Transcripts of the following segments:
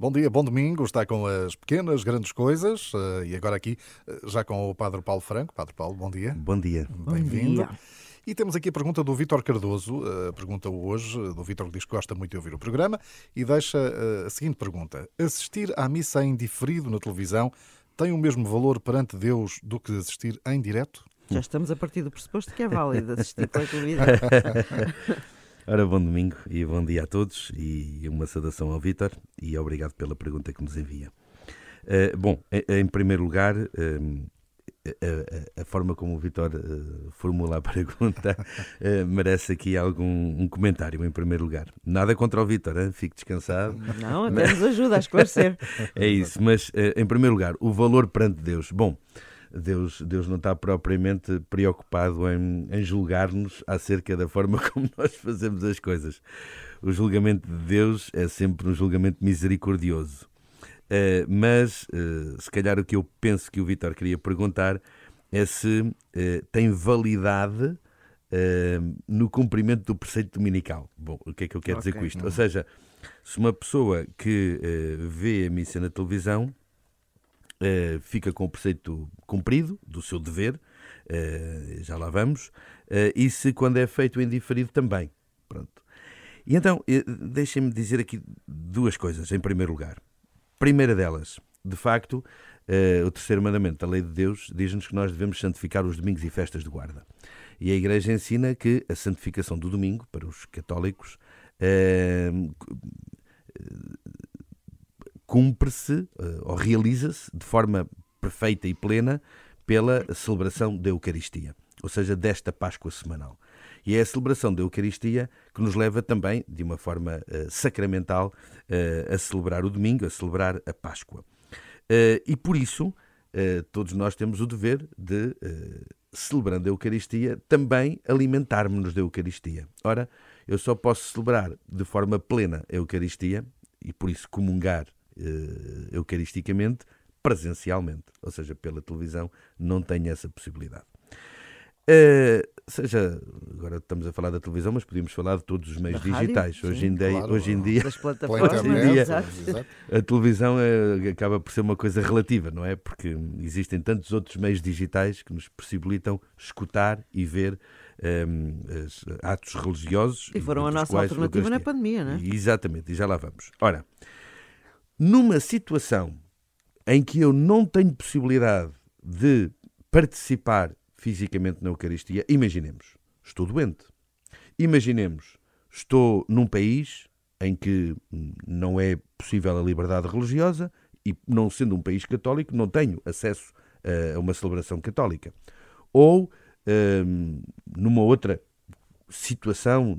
Bom dia, bom domingo. Está com as pequenas, grandes coisas. Uh, e agora aqui, uh, já com o Padre Paulo Franco. Padre Paulo, bom dia. Bom dia. Bem-vindo. E temos aqui a pergunta do Vítor Cardoso, a pergunta hoje, do Vítor que diz que gosta muito de ouvir o programa, e deixa a seguinte pergunta: Assistir à missa em diferido na televisão tem o mesmo valor perante Deus do que assistir em direto? Já estamos a partir do pressuposto que é válido assistir pela televisão. Ora, bom domingo e bom dia a todos e uma saudação ao Vítor e obrigado pela pergunta que nos envia. Uh, bom, em primeiro lugar, uh, a, a, forma como o Vitor uh, formula a pergunta uh, merece aqui algum um comentário, em primeiro lugar. Nada contra o Vitor, fique descansado. Não, até nos ajuda a esclarecer. é isso, mas uh, em primeiro lugar, o valor perante Deus. Bom, Deus, Deus não está propriamente preocupado em, em julgar-nos acerca da forma como nós fazemos as coisas. O julgamento de Deus é sempre um julgamento misericordioso. Uh, mas, uh, se calhar, o que eu penso que o Vitor queria perguntar é se uh, tem validade no cumprimento do preceito dominical. Bom, o que é que eu quero okay, dizer com isto? Ou seja, se uma pessoa que vê a missa na televisão fica com o preceito cumprido do seu dever, já lá vamos, e se quando é feito em diferido também. Pronto. E então, deixem-me dizer aqui duas coisas, em primeiro lugar. Primeira delas, de facto, uh, o terceiro mandamento da lei de Deus diz-nos que nós devemos santificar os domingos e festas de guarda. E a Igreja ensina que a santificação do domingo, para os católicos, uh, cumpre-se uh, ou realiza-se de forma perfeita e plena pela celebração da Eucaristia, ou seja, desta Páscoa semanal. E é a celebração da Eucaristia que nos leva também, de uma forma uh, sacramental, uh, a celebrar o domingo, a celebrar a Páscoa. E por isso, todos nós temos o dever de, celebrando a Eucaristia, também alimentarmos-nos da Eucaristia. Ora, eu só posso celebrar de forma plena a Eucaristia e por isso comungar eucaristicamente presencialmente, ou seja, pela televisão, não tenho essa possibilidade. Uh, seja, agora estamos a falar da televisão, mas podíamos falar de todos os meios da digitais. Rádio, hoje, sim, em dia, claro, hoje em dia, das plataformas, hoje em dia a televisão é, acaba por ser uma coisa relativa, não é? Porque existem tantos outros meios digitais que nos possibilitam escutar e ver um, ehm, atos religiosos. E foram a nossa alternativa na pandemia, não é? Exatamente, e já lá vamos. Ora, numa situação em que eu não tenho possibilidade de participar fisicamente na Eucaristia. Imaginemos, estou doente. Imaginemos, estou num país em que não é possível a liberdade religiosa e, não sendo um país católico, não tenho acesso a uma celebração católica. Ou hum, numa outra situação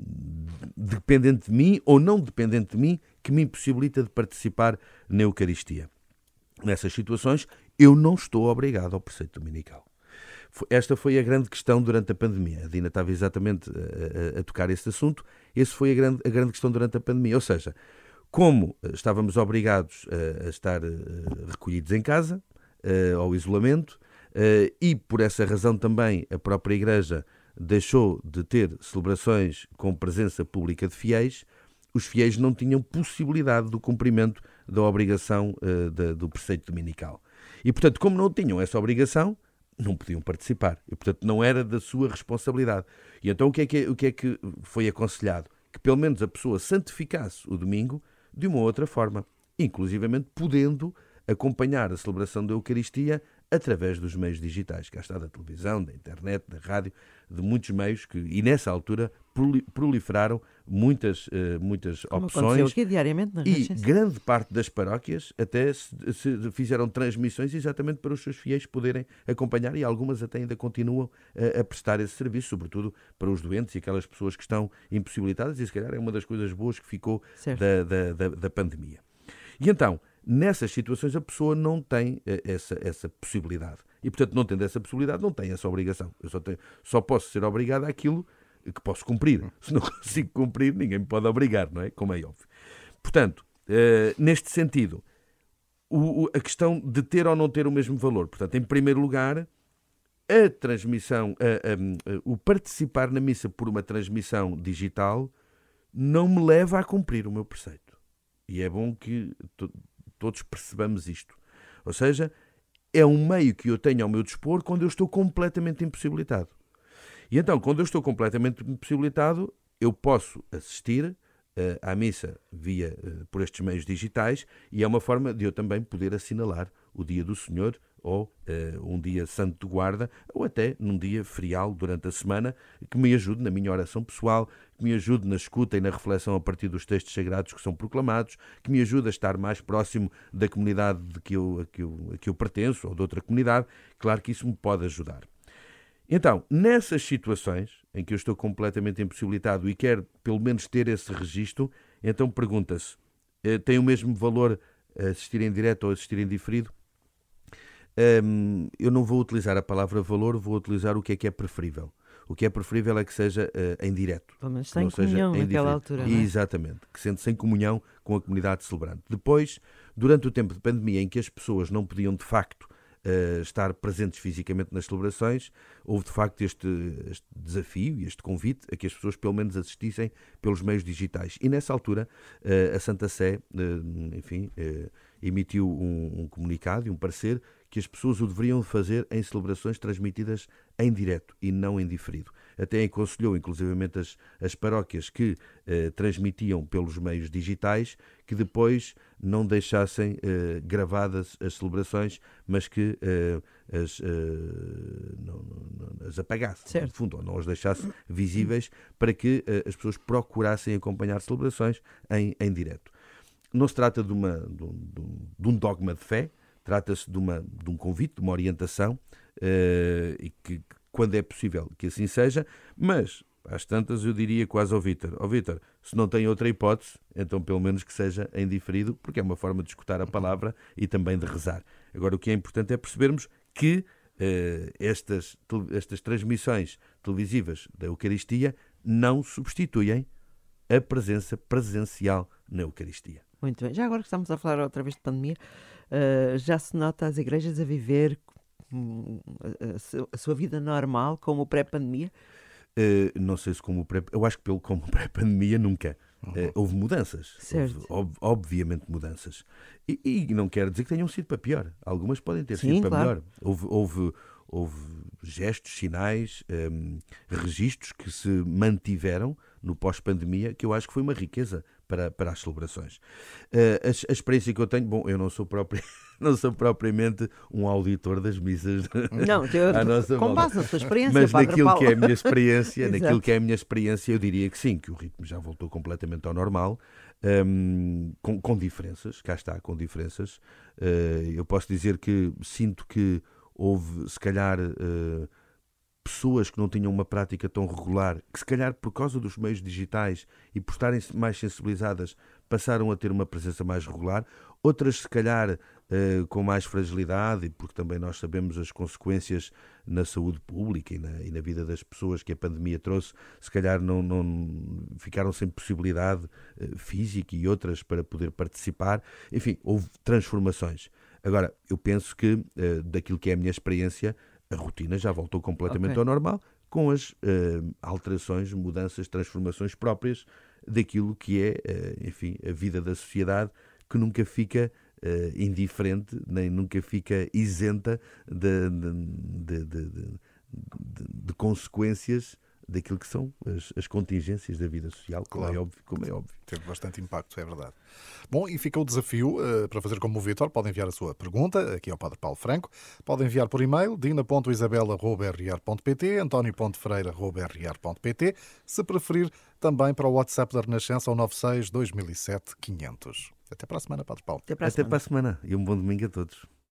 dependente de mim ou não dependente de mim que me impossibilita de participar na Eucaristia. Nessas situações, eu não estou obrigado ao preceito dominical. Esta foi a grande questão durante a pandemia. A Dina estava exatamente a, a, a tocar esse assunto. Esse foi a grande, a grande questão durante a pandemia. Ou seja, como eh, estávamos obrigados a, a estar eh, recolhidos em casa, eh, ao isolamento, e por essa razão também a própria Igreja deixou de ter celebrações com presença pública de fiéis, os fiéis não tinham possibilidade do cumprimento da obrigação do preceito dominical. E, portanto, como não tinham essa obrigação, não podiam participar. E, portanto, não era da sua responsabilidade. E então o que, é que, o que é que foi aconselhado? Que pelo menos a pessoa santificasse o domingo de uma outra forma, inclusivamente podendo acompanhar a celebração da Eucaristia através dos meios digitais, cá está da televisão, da internet, da rádio, de muitos meios que, e nessa altura proliferaram muitas, uh, muitas Como opções. Aqui diariamente nas e grande parte das paróquias até se, se, fizeram transmissões exatamente para os seus fiéis poderem acompanhar e algumas até ainda continuam a, a prestar esse serviço, sobretudo para os doentes e aquelas pessoas que estão impossibilitadas, e se calhar é uma das coisas boas que ficou da, da, da, da pandemia. E então, Nessas situações, a pessoa não tem eh, essa, essa possibilidade. E, portanto, não tendo essa possibilidade, não tem essa obrigação. Eu só, tenho, só posso ser obrigado àquilo que posso cumprir. Se não consigo cumprir, ninguém me pode obrigar, não é? Como é óbvio. Portanto, uh, neste sentido, a questão de ter ou não ter o mesmo valor. Portanto, em primeiro lugar, a transmissão, a, a, a, o participar na missa por uma transmissão digital não me leva a cumprir o meu preceito. E é bom que todos percebamos isto. Ou seja, é um meio que eu tenho ao meu dispor quando eu estou completamente impossibilitado. E então, quando eu estou completamente impossibilitado, eu posso assistir uh, à missa via uh, por estes meios digitais e é uma forma de eu também poder assinalar o dia do Senhor ou uh, um dia santo de guarda, ou até num dia ferial durante a semana, que me ajude na minha oração pessoal, que me ajude na escuta e na reflexão a partir dos textos sagrados que são proclamados, que me ajude a estar mais próximo da comunidade de que eu, a, que eu, a que eu pertenço ou de outra comunidade. Claro que isso me pode ajudar. Então, nessas situações em que eu estou completamente impossibilitado e quero pelo menos ter esse registro, então pergunta-se: eh, tem o mesmo valor assistir em direto ou assistir em diferido? Um, eu não vou utilizar a palavra valor, vou utilizar o que é que é preferível. O que é preferível é que seja uh, em direto. Pelo menos sem comunhão naquela altura. É? Exatamente, que sendo sem comunhão com a comunidade celebrante. Depois, durante o tempo de pandemia em que as pessoas não podiam de facto uh, estar presentes fisicamente nas celebrações, houve de facto este, este desafio e este convite a que as pessoas pelo menos assistissem pelos meios digitais. E nessa altura, uh, a Santa Sé, enfim, emitiu um, um comunicado e um parecer que as pessoas o deveriam fazer em celebrações transmitidas em direto e não em diferido. Até aconselhou, inclusivamente, as, as paróquias que eh, transmitiam pelos meios digitais que depois não deixassem eh, gravadas as celebrações, mas que eh, as, eh, não, não, as apagasse, certo. no fundo, ou não as deixasse visíveis para que eh, as pessoas procurassem acompanhar celebrações em, em direto. Não se trata de, uma, de, um, de um dogma de fé, Trata-se de, de um convite, de uma orientação, uh, e que, quando é possível, que assim seja, mas às tantas eu diria quase ao Vítor: Ó Vítor, se não tem outra hipótese, então pelo menos que seja em diferido, porque é uma forma de escutar a palavra e também de rezar. Agora, o que é importante é percebermos que uh, estas, estas transmissões televisivas da Eucaristia não substituem a presença presencial na Eucaristia. Muito bem. Já agora que estamos a falar outra vez de pandemia, uh, já se nota as igrejas a viver a, sua vida normal como pré-pandemia? Uh, não sei se como pré eu acho que pelo como pré-pandemia nunca. Uh, houve mudanças, certo. Houve, ob, obviamente mudanças. E, e, não quero dizer que tenham sido para pior. Algumas podem ter Sim, sido para claro. melhor. Houve, houve, houve gestos, sinais, um, registros que se mantiveram no pós-pandemia, que eu acho que foi uma riqueza para, para as celebrações. Uh, a, a, experiência que eu tenho, bom, eu não sou próprio. Não sou propriamente um auditor das missas. Não, eu, com base na sua experiência, mas naquilo Paulo. que é a minha experiência, naquilo que é a minha experiência, eu diria que sim, que o ritmo já voltou completamente ao normal, um, com, com, diferenças, cá está, com diferenças. Uh, eu posso dizer que sinto que houve, se calhar, uh, pessoas que não tinham uma prática tão regular, que se calhar por causa dos meios digitais e por estarem mais sensibilizadas, passaram a ter uma presença mais regular, outras se calhar uh, com mais fragilidade, porque também nós sabemos as consequências na saúde pública e na, e na vida das pessoas que a pandemia trouxe, se calhar não, não ficaram sem possibilidade uh, física e outras para poder participar. Enfim, houve transformações. Agora, eu penso que, uh, daquilo que é a minha experiência, a rotina já voltou completamente okay. ao normal, com as uh, alterações, mudanças, transformações próprias daquilo que é, uh, enfim, a vida da sociedade, que nunca fica uh, indiferente, nem nunca fica isenta de, de, de, de consequências daquilo que são as, as contingências da vida social, como, é claro. é óbvio, como é óbvio. Teve bastante impacto, é verdade. Bom, e fica o desafio uh, para fazer como o Vitor, pode enviar a sua pergunta aqui ao Padre Paulo Franco, pode enviar por e-mail dina.isabela.rr.pt, antonio.ferreira.rr.pt, se preferir também para o WhatsApp da Renascença ao 96 2007 500. Até para a semana, Padre Paulo. Até para a, Até semana. para a semana e um bom domingo a todos.